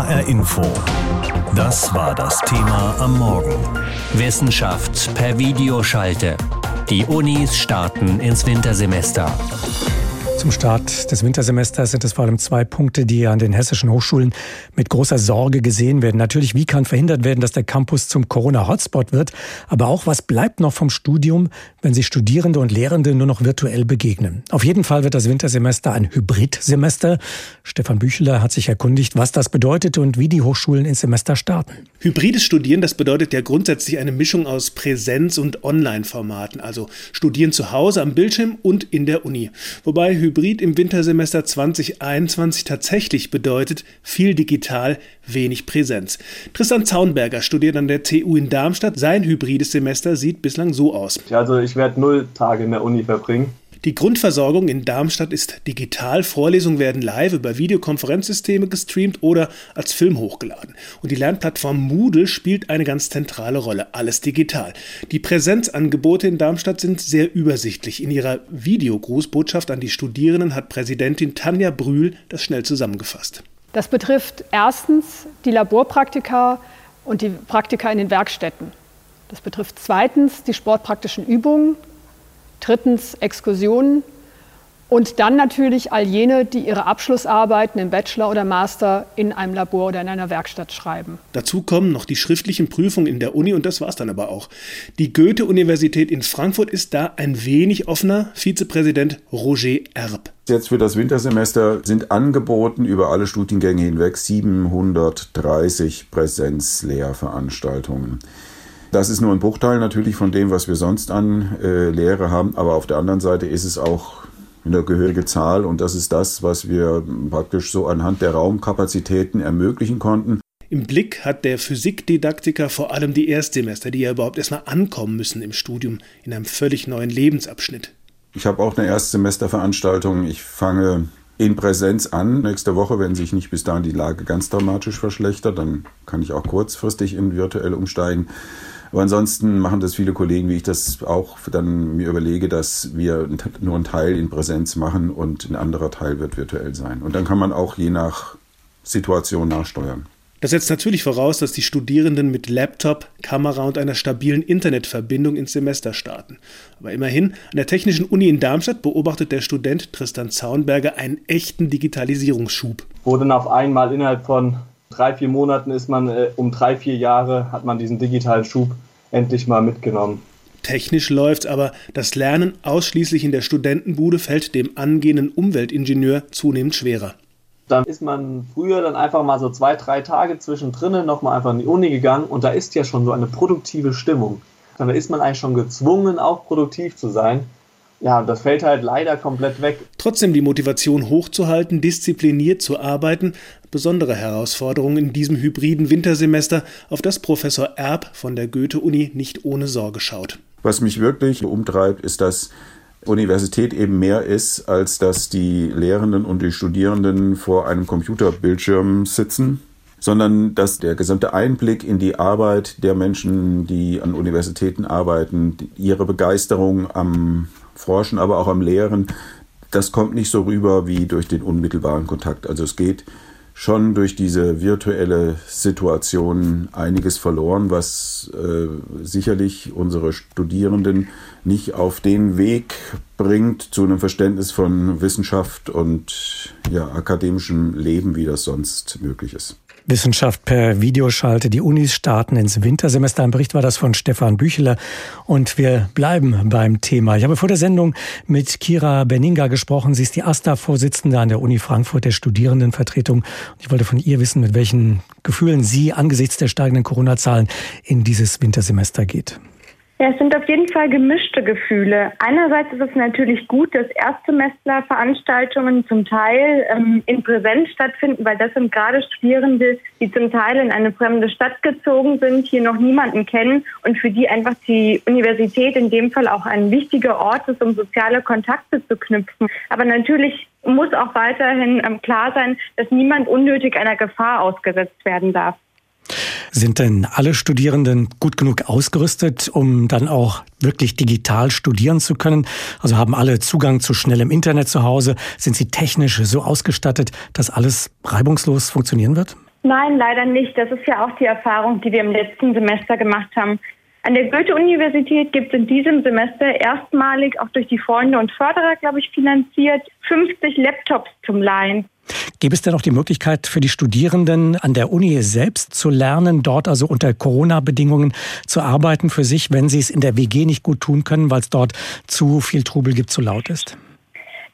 HR Info. Das war das Thema am Morgen. Wissenschaft per Videoschalte. Die Unis starten ins Wintersemester. Zum Start des Wintersemesters sind es vor allem zwei Punkte, die an den hessischen Hochschulen mit großer Sorge gesehen werden. Natürlich, wie kann verhindert werden, dass der Campus zum Corona-Hotspot wird, aber auch, was bleibt noch vom Studium, wenn sich Studierende und Lehrende nur noch virtuell begegnen. Auf jeden Fall wird das Wintersemester ein Hybridsemester. Stefan Bücheler hat sich erkundigt, was das bedeutet und wie die Hochschulen ins Semester starten. Hybrides Studieren, das bedeutet ja grundsätzlich eine Mischung aus Präsenz- und Online-Formaten, also Studieren zu Hause am Bildschirm und in der Uni. Wobei Hybrid im Wintersemester 2021 tatsächlich bedeutet viel digital, wenig Präsenz. Tristan Zaunberger studiert an der TU in Darmstadt. Sein hybrides Semester sieht bislang so aus. Also ich werde null Tage in der Uni verbringen. Die Grundversorgung in Darmstadt ist digital. Vorlesungen werden live über Videokonferenzsysteme gestreamt oder als Film hochgeladen. Und die Lernplattform Moodle spielt eine ganz zentrale Rolle. Alles digital. Die Präsenzangebote in Darmstadt sind sehr übersichtlich. In ihrer Videogrußbotschaft an die Studierenden hat Präsidentin Tanja Brühl das schnell zusammengefasst. Das betrifft erstens die Laborpraktika und die Praktika in den Werkstätten. Das betrifft zweitens die sportpraktischen Übungen, drittens Exkursionen und dann natürlich all jene, die ihre Abschlussarbeiten im Bachelor oder Master in einem Labor oder in einer Werkstatt schreiben. Dazu kommen noch die schriftlichen Prüfungen in der Uni und das war es dann aber auch. Die Goethe-Universität in Frankfurt ist da ein wenig offener. Vizepräsident Roger Erb. Jetzt für das Wintersemester sind angeboten über alle Studiengänge hinweg 730 Präsenzlehrveranstaltungen. Das ist nur ein Bruchteil natürlich von dem, was wir sonst an äh, Lehre haben, aber auf der anderen Seite ist es auch eine gehörige Zahl und das ist das, was wir praktisch so anhand der Raumkapazitäten ermöglichen konnten. Im Blick hat der Physikdidaktiker vor allem die Erstsemester, die ja überhaupt erstmal ankommen müssen im Studium in einem völlig neuen Lebensabschnitt. Ich habe auch eine Erstsemesterveranstaltung. Ich fange in Präsenz an. Nächste Woche, wenn sich nicht bis dahin die Lage ganz dramatisch verschlechtert, dann kann ich auch kurzfristig in virtuell umsteigen. Aber ansonsten machen das viele Kollegen, wie ich das auch dann mir überlege, dass wir nur einen Teil in Präsenz machen und ein anderer Teil wird virtuell sein. Und dann kann man auch je nach Situation nachsteuern. Das setzt natürlich voraus, dass die Studierenden mit Laptop, Kamera und einer stabilen Internetverbindung ins Semester starten. Aber immerhin, an der Technischen Uni in Darmstadt beobachtet der Student Tristan Zaunberger einen echten Digitalisierungsschub. Wo dann auf einmal innerhalb von drei, vier Monaten ist man, äh, um drei, vier Jahre hat man diesen digitalen Schub endlich mal mitgenommen. Technisch läuft's, aber das Lernen ausschließlich in der Studentenbude fällt dem angehenden Umweltingenieur zunehmend schwerer. Dann ist man früher dann einfach mal so zwei, drei Tage zwischendrin nochmal einfach in die Uni gegangen und da ist ja schon so eine produktive Stimmung. Dann ist man eigentlich schon gezwungen, auch produktiv zu sein ja, das fällt halt leider komplett weg. Trotzdem die Motivation hochzuhalten, diszipliniert zu arbeiten, besondere Herausforderung in diesem hybriden Wintersemester, auf das Professor Erb von der Goethe-Uni nicht ohne Sorge schaut. Was mich wirklich umtreibt, ist, dass Universität eben mehr ist, als dass die Lehrenden und die Studierenden vor einem Computerbildschirm sitzen, sondern dass der gesamte Einblick in die Arbeit der Menschen, die an Universitäten arbeiten, ihre Begeisterung am Forschen, aber auch am Lehren, das kommt nicht so rüber wie durch den unmittelbaren Kontakt. Also es geht schon durch diese virtuelle Situation einiges verloren, was äh, sicherlich unsere Studierenden nicht auf den Weg bringt zu einem Verständnis von Wissenschaft und ja, akademischem Leben, wie das sonst möglich ist. Wissenschaft per Videoschalte. Die Unis starten ins Wintersemester. Ein Bericht war das von Stefan Bücheler. Und wir bleiben beim Thema. Ich habe vor der Sendung mit Kira Beninga gesprochen. Sie ist die AStA-Vorsitzende an der Uni Frankfurt der Studierendenvertretung. Ich wollte von ihr wissen, mit welchen Gefühlen sie angesichts der steigenden Corona-Zahlen in dieses Wintersemester geht. Ja, es sind auf jeden Fall gemischte Gefühle. Einerseits ist es natürlich gut, dass Erstsemesterveranstaltungen zum Teil ähm, in Präsenz stattfinden, weil das sind gerade Studierende, die zum Teil in eine fremde Stadt gezogen sind, hier noch niemanden kennen und für die einfach die Universität in dem Fall auch ein wichtiger Ort ist, um soziale Kontakte zu knüpfen. Aber natürlich muss auch weiterhin ähm, klar sein, dass niemand unnötig einer Gefahr ausgesetzt werden darf. Sind denn alle Studierenden gut genug ausgerüstet, um dann auch wirklich digital studieren zu können? Also haben alle Zugang zu schnellem Internet zu Hause? Sind sie technisch so ausgestattet, dass alles reibungslos funktionieren wird? Nein, leider nicht. Das ist ja auch die Erfahrung, die wir im letzten Semester gemacht haben. An der Goethe-Universität gibt es in diesem Semester erstmalig, auch durch die Freunde und Förderer, glaube ich, finanziert, 50 Laptops zum Leihen. Gäbe es denn auch die Möglichkeit für die Studierenden an der Uni selbst zu lernen, dort also unter Corona-Bedingungen zu arbeiten für sich, wenn sie es in der WG nicht gut tun können, weil es dort zu viel Trubel gibt, zu laut ist?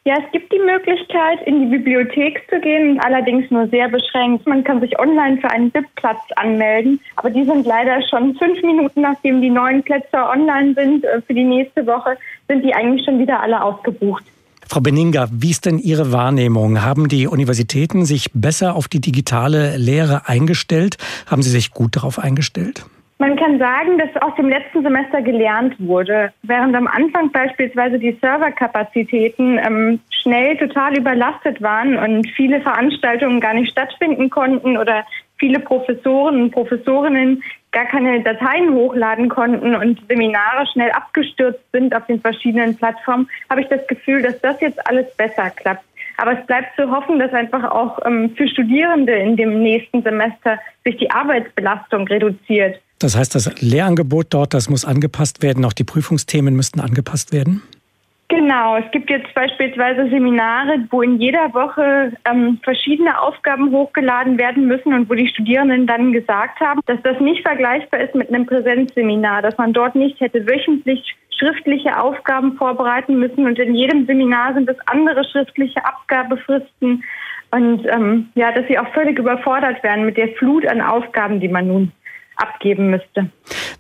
Ja, es gibt die Möglichkeit, in die Bibliothek zu gehen, allerdings nur sehr beschränkt. Man kann sich online für einen BIP-Platz anmelden, aber die sind leider schon fünf Minuten, nachdem die neuen Plätze online sind, äh, für die nächste Woche, sind die eigentlich schon wieder alle ausgebucht. Frau Beninga, wie ist denn Ihre Wahrnehmung? Haben die Universitäten sich besser auf die digitale Lehre eingestellt? Haben sie sich gut darauf eingestellt? Man kann sagen, dass aus dem letzten Semester gelernt wurde. Während am Anfang beispielsweise die Serverkapazitäten ähm, schnell total überlastet waren und viele Veranstaltungen gar nicht stattfinden konnten oder viele Professoren und Professorinnen gar keine Dateien hochladen konnten und Seminare schnell abgestürzt sind auf den verschiedenen Plattformen, habe ich das Gefühl, dass das jetzt alles besser klappt. Aber es bleibt zu hoffen, dass einfach auch ähm, für Studierende in dem nächsten Semester sich die Arbeitsbelastung reduziert. Das heißt, das Lehrangebot dort, das muss angepasst werden, auch die Prüfungsthemen müssten angepasst werden? Genau, es gibt jetzt beispielsweise Seminare, wo in jeder Woche ähm, verschiedene Aufgaben hochgeladen werden müssen und wo die Studierenden dann gesagt haben, dass das nicht vergleichbar ist mit einem Präsenzseminar, dass man dort nicht hätte wöchentlich schriftliche Aufgaben vorbereiten müssen und in jedem Seminar sind es andere schriftliche Abgabefristen und ähm, ja, dass sie auch völlig überfordert werden mit der Flut an Aufgaben, die man nun abgeben müsste.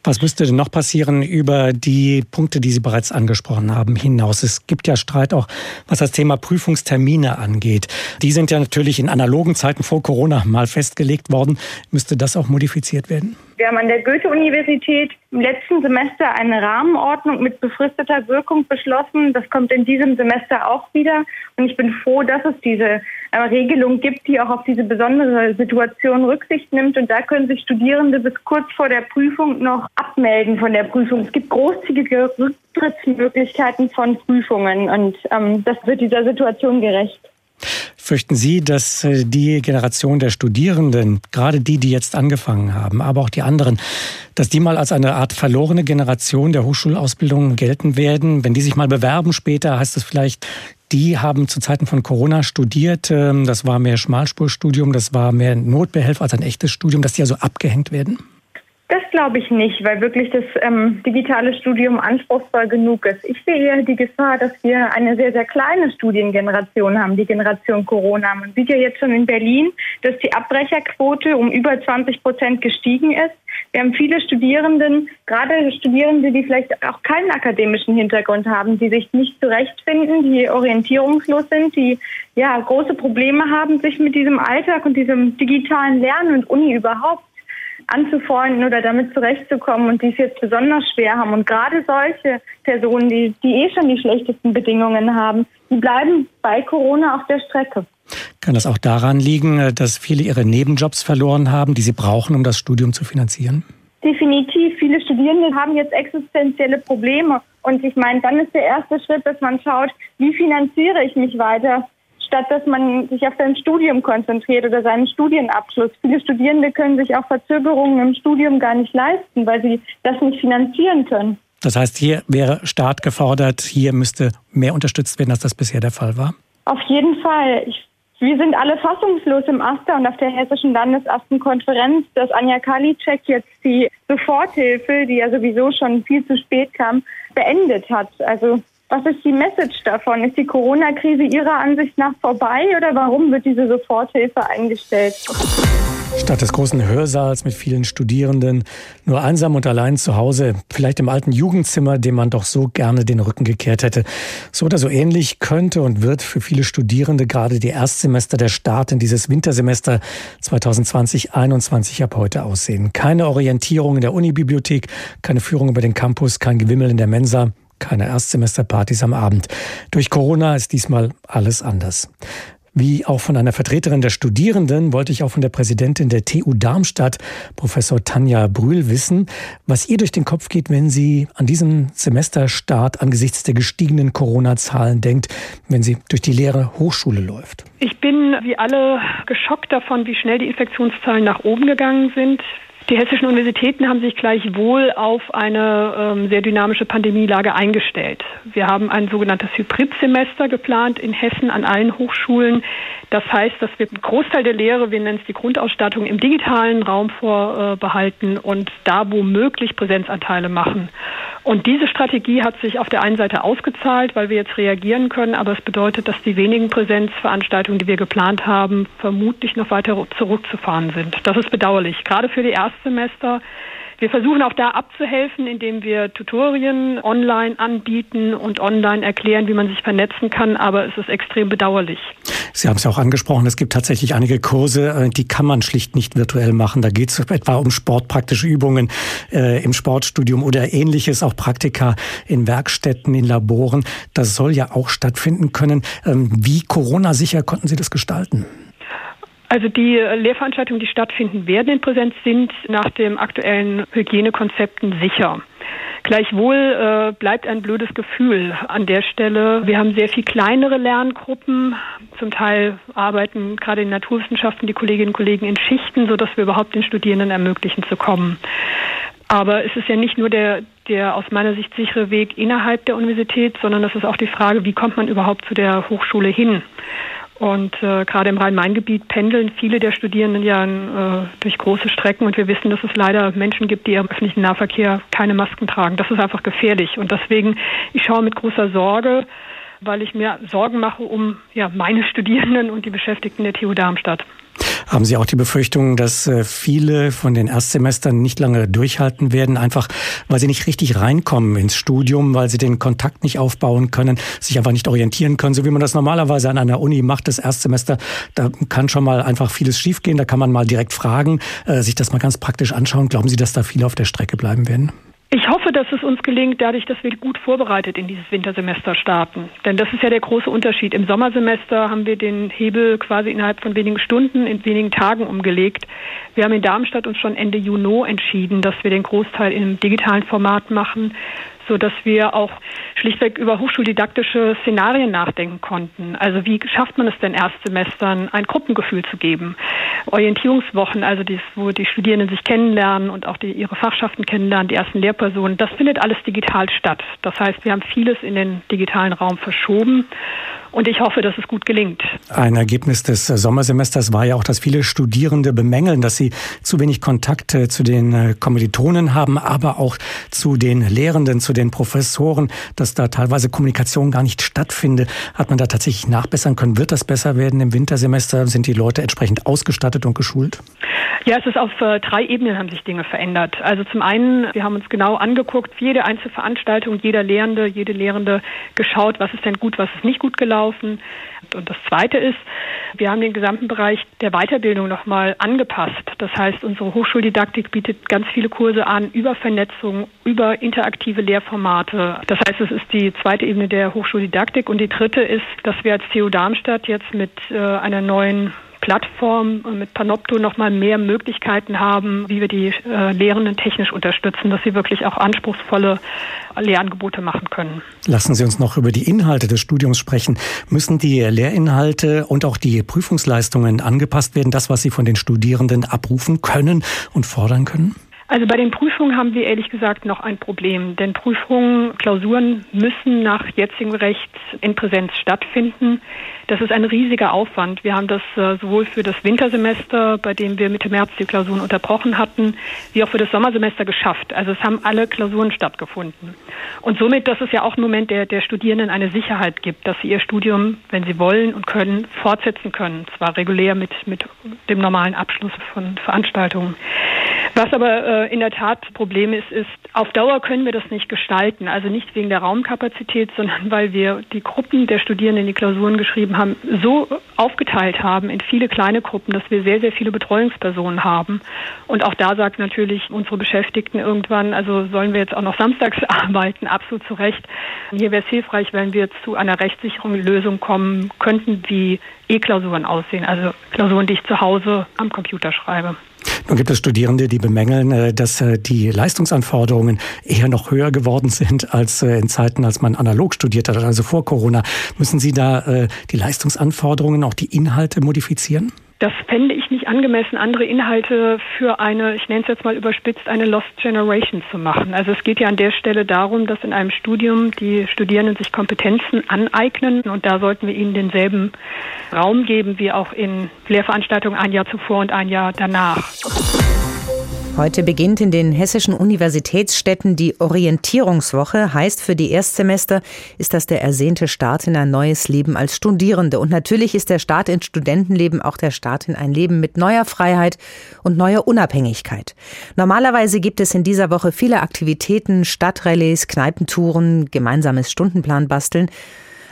Was müsste denn noch passieren über die Punkte, die Sie bereits angesprochen haben, hinaus? Es gibt ja Streit auch, was das Thema Prüfungstermine angeht. Die sind ja natürlich in analogen Zeiten vor Corona mal festgelegt worden. Müsste das auch modifiziert werden? Wir haben an der Goethe-Universität im letzten Semester eine Rahmenordnung mit befristeter Wirkung beschlossen. Das kommt in diesem Semester auch wieder. Und ich bin froh, dass es diese Regelung gibt, die auch auf diese besondere Situation Rücksicht nimmt. Und da können sich Studierende bis kurz vor der Prüfung noch abmelden von der Prüfung. Es gibt großzügige Rücktrittsmöglichkeiten von Prüfungen. Und ähm, das wird dieser Situation gerecht. Fürchten Sie, dass äh, die Generation der Studierenden, gerade die, die jetzt angefangen haben, aber auch die anderen, dass die mal als eine Art verlorene Generation der Hochschulausbildung gelten werden? Wenn die sich mal bewerben später, heißt es vielleicht, die haben zu Zeiten von Corona studiert. Ähm, das war mehr Schmalspurstudium, das war mehr Notbehelf als ein echtes Studium, dass die also abgehängt werden? Das glaube ich nicht, weil wirklich das ähm, digitale Studium anspruchsvoll genug ist. Ich sehe eher die Gefahr, dass wir eine sehr, sehr kleine Studiengeneration haben, die Generation Corona. Man sieht ja jetzt schon in Berlin, dass die Abbrecherquote um über 20 Prozent gestiegen ist. Wir haben viele Studierenden, gerade Studierende, die vielleicht auch keinen akademischen Hintergrund haben, die sich nicht zurechtfinden, die orientierungslos sind, die ja große Probleme haben, sich mit diesem Alltag und diesem digitalen Lernen und Uni überhaupt anzufreunden oder damit zurechtzukommen und die es jetzt besonders schwer haben. Und gerade solche Personen, die, die eh schon die schlechtesten Bedingungen haben, die bleiben bei Corona auf der Strecke. Kann das auch daran liegen, dass viele ihre Nebenjobs verloren haben, die sie brauchen, um das Studium zu finanzieren? Definitiv. Viele Studierende haben jetzt existenzielle Probleme. Und ich meine, dann ist der erste Schritt, dass man schaut, wie finanziere ich mich weiter? Statt dass man sich auf sein Studium konzentriert oder seinen Studienabschluss. Viele Studierende können sich auch Verzögerungen im Studium gar nicht leisten, weil sie das nicht finanzieren können. Das heißt, hier wäre Staat gefordert, hier müsste mehr unterstützt werden, als das bisher der Fall war? Auf jeden Fall. Ich, wir sind alle fassungslos im AStA und auf der Hessischen Landesastenkonferenz, dass Anja Karliczek jetzt die Soforthilfe, die ja sowieso schon viel zu spät kam, beendet hat. Also was ist die Message davon? Ist die Corona-Krise Ihrer Ansicht nach vorbei oder warum wird diese Soforthilfe eingestellt? Statt des großen Hörsaals mit vielen Studierenden, nur einsam und allein zu Hause, vielleicht im alten Jugendzimmer, dem man doch so gerne den Rücken gekehrt hätte. So oder so ähnlich könnte und wird für viele Studierende gerade die Erstsemester der Start in dieses Wintersemester 2020-21 ab heute aussehen. Keine Orientierung in der Unibibliothek, keine Führung über den Campus, kein Gewimmel in der Mensa, keine Erstsemesterpartys am Abend. Durch Corona ist diesmal alles anders. Wie auch von einer Vertreterin der Studierenden wollte ich auch von der Präsidentin der TU Darmstadt, Professor Tanja Brühl, wissen, was ihr durch den Kopf geht, wenn sie an diesem Semesterstart angesichts der gestiegenen Corona-Zahlen denkt, wenn sie durch die leere Hochschule läuft. Ich bin wie alle geschockt davon, wie schnell die Infektionszahlen nach oben gegangen sind. Die hessischen Universitäten haben sich gleichwohl auf eine ähm, sehr dynamische Pandemielage eingestellt. Wir haben ein sogenanntes Hybridsemester geplant in Hessen an allen Hochschulen. Das heißt, dass wir einen Großteil der Lehre, wir nennen es die Grundausstattung, im digitalen Raum vorbehalten und da womöglich Präsenzanteile machen. Und diese Strategie hat sich auf der einen Seite ausgezahlt, weil wir jetzt reagieren können, aber es bedeutet, dass die wenigen Präsenzveranstaltungen, die wir geplant haben, vermutlich noch weiter zurückzufahren sind. Das ist bedauerlich, gerade für die ersten Erstsemester. Wir versuchen auch da abzuhelfen, indem wir Tutorien online anbieten und online erklären, wie man sich vernetzen kann, aber es ist extrem bedauerlich. Sie haben es ja auch angesprochen, es gibt tatsächlich einige Kurse, äh, die kann man schlicht nicht virtuell machen. Da geht es etwa um sportpraktische Übungen äh, im Sportstudium oder ähnliches, auch Praktika in Werkstätten, in Laboren. Das soll ja auch stattfinden können. Ähm, wie Corona-sicher konnten Sie das gestalten? Also die Lehrveranstaltungen, die stattfinden werden in Präsenz, sind nach den aktuellen Hygienekonzepten sicher. Gleichwohl äh, bleibt ein blödes Gefühl an der Stelle. Wir haben sehr viel kleinere Lerngruppen. Zum Teil arbeiten gerade in Naturwissenschaften die Kolleginnen und Kollegen in Schichten, sodass wir überhaupt den Studierenden ermöglichen zu kommen. Aber es ist ja nicht nur der, der aus meiner Sicht sichere Weg innerhalb der Universität, sondern es ist auch die Frage, wie kommt man überhaupt zu der Hochschule hin? Und äh, gerade im Rhein-Main-Gebiet pendeln viele der Studierenden ja äh, durch große Strecken und wir wissen, dass es leider Menschen gibt, die im öffentlichen Nahverkehr keine Masken tragen. Das ist einfach gefährlich und deswegen, ich schaue mit großer Sorge, weil ich mir Sorgen mache um ja, meine Studierenden und die Beschäftigten der TU Darmstadt. Haben Sie auch die Befürchtung, dass äh, viele von den Erstsemestern nicht lange durchhalten werden, einfach weil sie nicht richtig reinkommen ins Studium, weil sie den Kontakt nicht aufbauen können, sich einfach nicht orientieren können, so wie man das normalerweise an einer Uni macht, das Erstsemester. Da kann schon mal einfach vieles schiefgehen, da kann man mal direkt fragen, äh, sich das mal ganz praktisch anschauen. Glauben Sie, dass da viele auf der Strecke bleiben werden? Ich hoffe, dass es uns gelingt, dadurch, dass wir gut vorbereitet in dieses Wintersemester starten. Denn das ist ja der große Unterschied. Im Sommersemester haben wir den Hebel quasi innerhalb von wenigen Stunden, in wenigen Tagen umgelegt. Wir haben in Darmstadt uns schon Ende Juni entschieden, dass wir den Großteil im digitalen Format machen so dass wir auch schlichtweg über hochschuldidaktische Szenarien nachdenken konnten. Also wie schafft man es denn Erstsemestern, ein Gruppengefühl zu geben? Orientierungswochen, also dies, wo die Studierenden sich kennenlernen und auch die, ihre Fachschaften kennenlernen, die ersten Lehrpersonen, das findet alles digital statt. Das heißt, wir haben vieles in den digitalen Raum verschoben und ich hoffe, dass es gut gelingt. Ein Ergebnis des Sommersemesters war ja auch, dass viele Studierende bemängeln, dass sie zu wenig Kontakt zu den äh, Kommilitonen haben, aber auch zu den Lehrenden, zu den Professoren, dass da teilweise Kommunikation gar nicht stattfindet. Hat man da tatsächlich nachbessern können? Wird das besser werden im Wintersemester? Sind die Leute entsprechend ausgestattet und geschult? Ja, es ist auf äh, drei Ebenen haben sich Dinge verändert. Also zum einen, wir haben uns genau angeguckt, jede einzelne Veranstaltung, jeder Lehrende, jede Lehrende geschaut, was ist denn gut, was ist nicht gut gelaufen laufen. Und das Zweite ist, wir haben den gesamten Bereich der Weiterbildung nochmal angepasst. Das heißt, unsere Hochschuldidaktik bietet ganz viele Kurse an über Vernetzung, über interaktive Lehrformate. Das heißt, es ist die zweite Ebene der Hochschuldidaktik. Und die dritte ist, dass wir als TU Darmstadt jetzt mit äh, einer neuen Plattform mit Panopto nochmal mehr Möglichkeiten haben, wie wir die äh, Lehrenden technisch unterstützen, dass sie wirklich auch anspruchsvolle Lehrangebote machen können. Lassen Sie uns noch über die Inhalte des Studiums sprechen. Müssen die Lehrinhalte und auch die Prüfungsleistungen angepasst werden, das, was Sie von den Studierenden abrufen können und fordern können? Also bei den Prüfungen haben wir ehrlich gesagt noch ein Problem, denn Prüfungen, Klausuren müssen nach jetzigem Recht in Präsenz stattfinden. Das ist ein riesiger Aufwand. Wir haben das äh, sowohl für das Wintersemester, bei dem wir Mitte März die Klausuren unterbrochen hatten, wie auch für das Sommersemester geschafft. Also es haben alle Klausuren stattgefunden. Und somit, dass es ja auch im Moment der, der Studierenden eine Sicherheit gibt, dass sie ihr Studium, wenn sie wollen und können, fortsetzen können. Zwar regulär mit, mit dem normalen Abschluss von Veranstaltungen. Was aber äh, in der Tat Problem ist, ist, auf Dauer können wir das nicht gestalten. Also nicht wegen der Raumkapazität, sondern weil wir die Gruppen der Studierenden, die Klausuren geschrieben haben, so aufgeteilt haben in viele kleine Gruppen, dass wir sehr, sehr viele Betreuungspersonen haben. Und auch da sagt natürlich unsere Beschäftigten irgendwann, also sollen wir jetzt auch noch samstags arbeiten, absolut zu Recht. Hier wäre es hilfreich, wenn wir zu einer rechtssicheren Lösung kommen könnten, wie E-Klausuren aussehen, also Klausuren, die ich zu Hause am Computer schreibe. Nun gibt es Studierende, die bemängeln, äh, dass äh, die Leistungsanforderungen eher noch höher geworden sind als äh, in Zeiten, als man analog studiert hat, also vor Corona. Müssen Sie da die Leistungsanforderungen, auch die Inhalte modifizieren? Das fände ich nicht angemessen, andere Inhalte für eine, ich nenne es jetzt mal überspitzt, eine Lost Generation zu machen. Also es geht ja an der Stelle darum, dass in einem Studium die Studierenden sich Kompetenzen aneignen und da sollten wir ihnen denselben Raum geben wie auch in Lehrveranstaltungen ein Jahr zuvor und ein Jahr danach. Heute beginnt in den hessischen Universitätsstädten die Orientierungswoche. Heißt für die Erstsemester ist das der ersehnte Start in ein neues Leben als Studierende. Und natürlich ist der Start ins Studentenleben auch der Start in ein Leben mit neuer Freiheit und neuer Unabhängigkeit. Normalerweise gibt es in dieser Woche viele Aktivitäten, Stadtrallyes, Kneipentouren, gemeinsames Stundenplan basteln.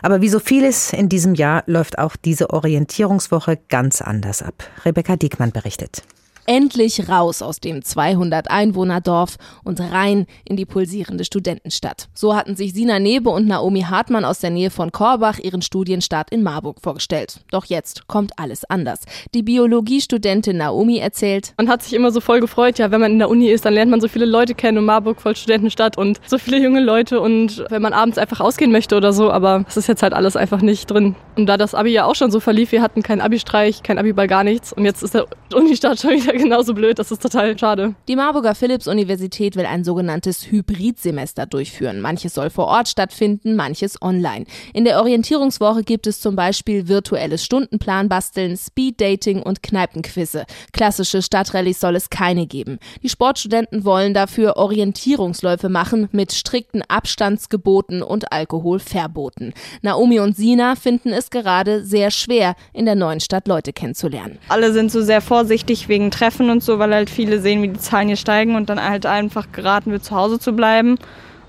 Aber wie so vieles in diesem Jahr läuft auch diese Orientierungswoche ganz anders ab. Rebecca Diekmann berichtet. Endlich raus aus dem 200 Einwohner Dorf und rein in die pulsierende Studentenstadt. So hatten sich Sina Nebe und Naomi Hartmann aus der Nähe von Korbach ihren Studienstart in Marburg vorgestellt. Doch jetzt kommt alles anders. Die Biologiestudentin Naomi erzählt. Man hat sich immer so voll gefreut, ja, wenn man in der Uni ist, dann lernt man so viele Leute kennen und Marburg voll Studentenstadt und so viele junge Leute und wenn man abends einfach ausgehen möchte oder so, aber es ist jetzt halt alles einfach nicht drin. Und da das Abi ja auch schon so verlief, wir hatten keinen Abi-Streich, kein Abi-Ball, gar nichts und jetzt ist der Uni-Start schon wieder genauso blöd. Das ist total schade. Die Marburger Philipps-Universität will ein sogenanntes Hybridsemester durchführen. Manches soll vor Ort stattfinden, manches online. In der Orientierungswoche gibt es zum Beispiel virtuelles Stundenplan basteln, Speed-Dating und Kneipenquizze. Klassische Stadtrallyes soll es keine geben. Die Sportstudenten wollen dafür Orientierungsläufe machen mit strikten Abstandsgeboten und Alkoholverboten. Naomi und Sina finden es gerade sehr schwer, in der neuen Stadt Leute kennenzulernen. Alle sind so sehr vorsichtig wegen Treffen und so, weil halt viele sehen, wie die Zahlen hier steigen und dann halt einfach geraten wird, zu Hause zu bleiben.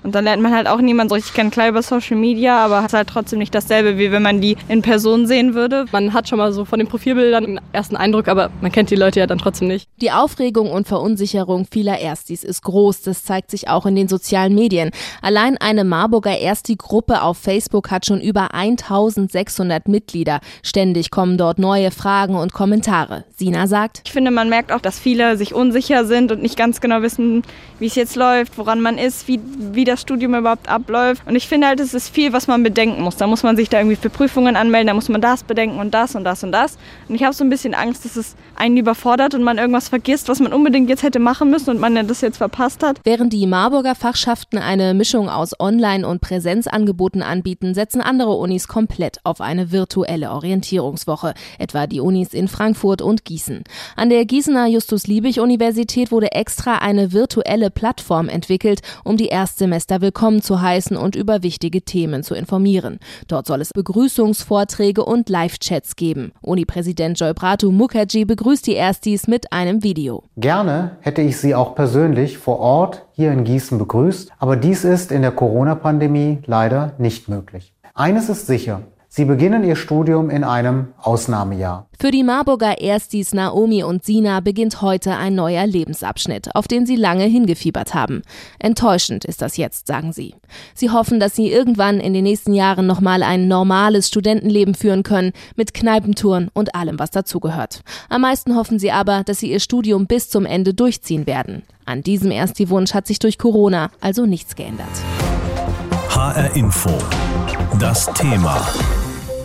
Und dann lernt man halt auch niemanden so richtig kennen, klar über Social Media, aber es ist halt trotzdem nicht dasselbe, wie wenn man die in Person sehen würde. Man hat schon mal so von den Profilbildern einen ersten Eindruck, aber man kennt die Leute ja dann trotzdem nicht. Die Aufregung und Verunsicherung vieler Erstis ist groß. Das zeigt sich auch in den sozialen Medien. Allein eine Marburger Ersti-Gruppe auf Facebook hat schon über 1600 Mitglieder. Ständig kommen dort neue Fragen und Kommentare. Sina sagt, ich finde, man merkt auch, dass viele sich unsicher sind und nicht ganz genau wissen, wie es jetzt läuft, woran man ist, wie, wie das das Studium überhaupt abläuft. Und ich finde halt, es ist viel, was man bedenken muss. Da muss man sich da irgendwie für Prüfungen anmelden, da muss man das bedenken und das und das und das. Und ich habe so ein bisschen Angst, dass es einen überfordert und man irgendwas vergisst, was man unbedingt jetzt hätte machen müssen und man das jetzt verpasst hat. Während die Marburger Fachschaften eine Mischung aus Online- und Präsenzangeboten anbieten, setzen andere Unis komplett auf eine virtuelle Orientierungswoche, etwa die Unis in Frankfurt und Gießen. An der Gießener Justus-Liebig-Universität wurde extra eine virtuelle Plattform entwickelt, um die Erstsemester Semester willkommen zu heißen und über wichtige Themen zu informieren. Dort soll es Begrüßungsvorträge und Live-Chats geben. Uni-Präsident Joy Pratu Mukherjee begrüßt die Erstis mit einem Video. Gerne hätte ich Sie auch persönlich vor Ort hier in Gießen begrüßt, aber dies ist in der Corona-Pandemie leider nicht möglich. Eines ist sicher, Sie beginnen Ihr Studium in einem Ausnahmejahr. Für die Marburger Erstis Naomi und Sina beginnt heute ein neuer Lebensabschnitt, auf den sie lange hingefiebert haben. Enttäuschend ist das jetzt, sagen sie. Sie hoffen, dass sie irgendwann in den nächsten Jahren nochmal ein normales Studentenleben führen können, mit Kneipentouren und allem, was dazugehört. Am meisten hoffen sie aber, dass sie ihr Studium bis zum Ende durchziehen werden. An diesem Ersti-Wunsch hat sich durch Corona also nichts geändert. HR Info. Das Thema.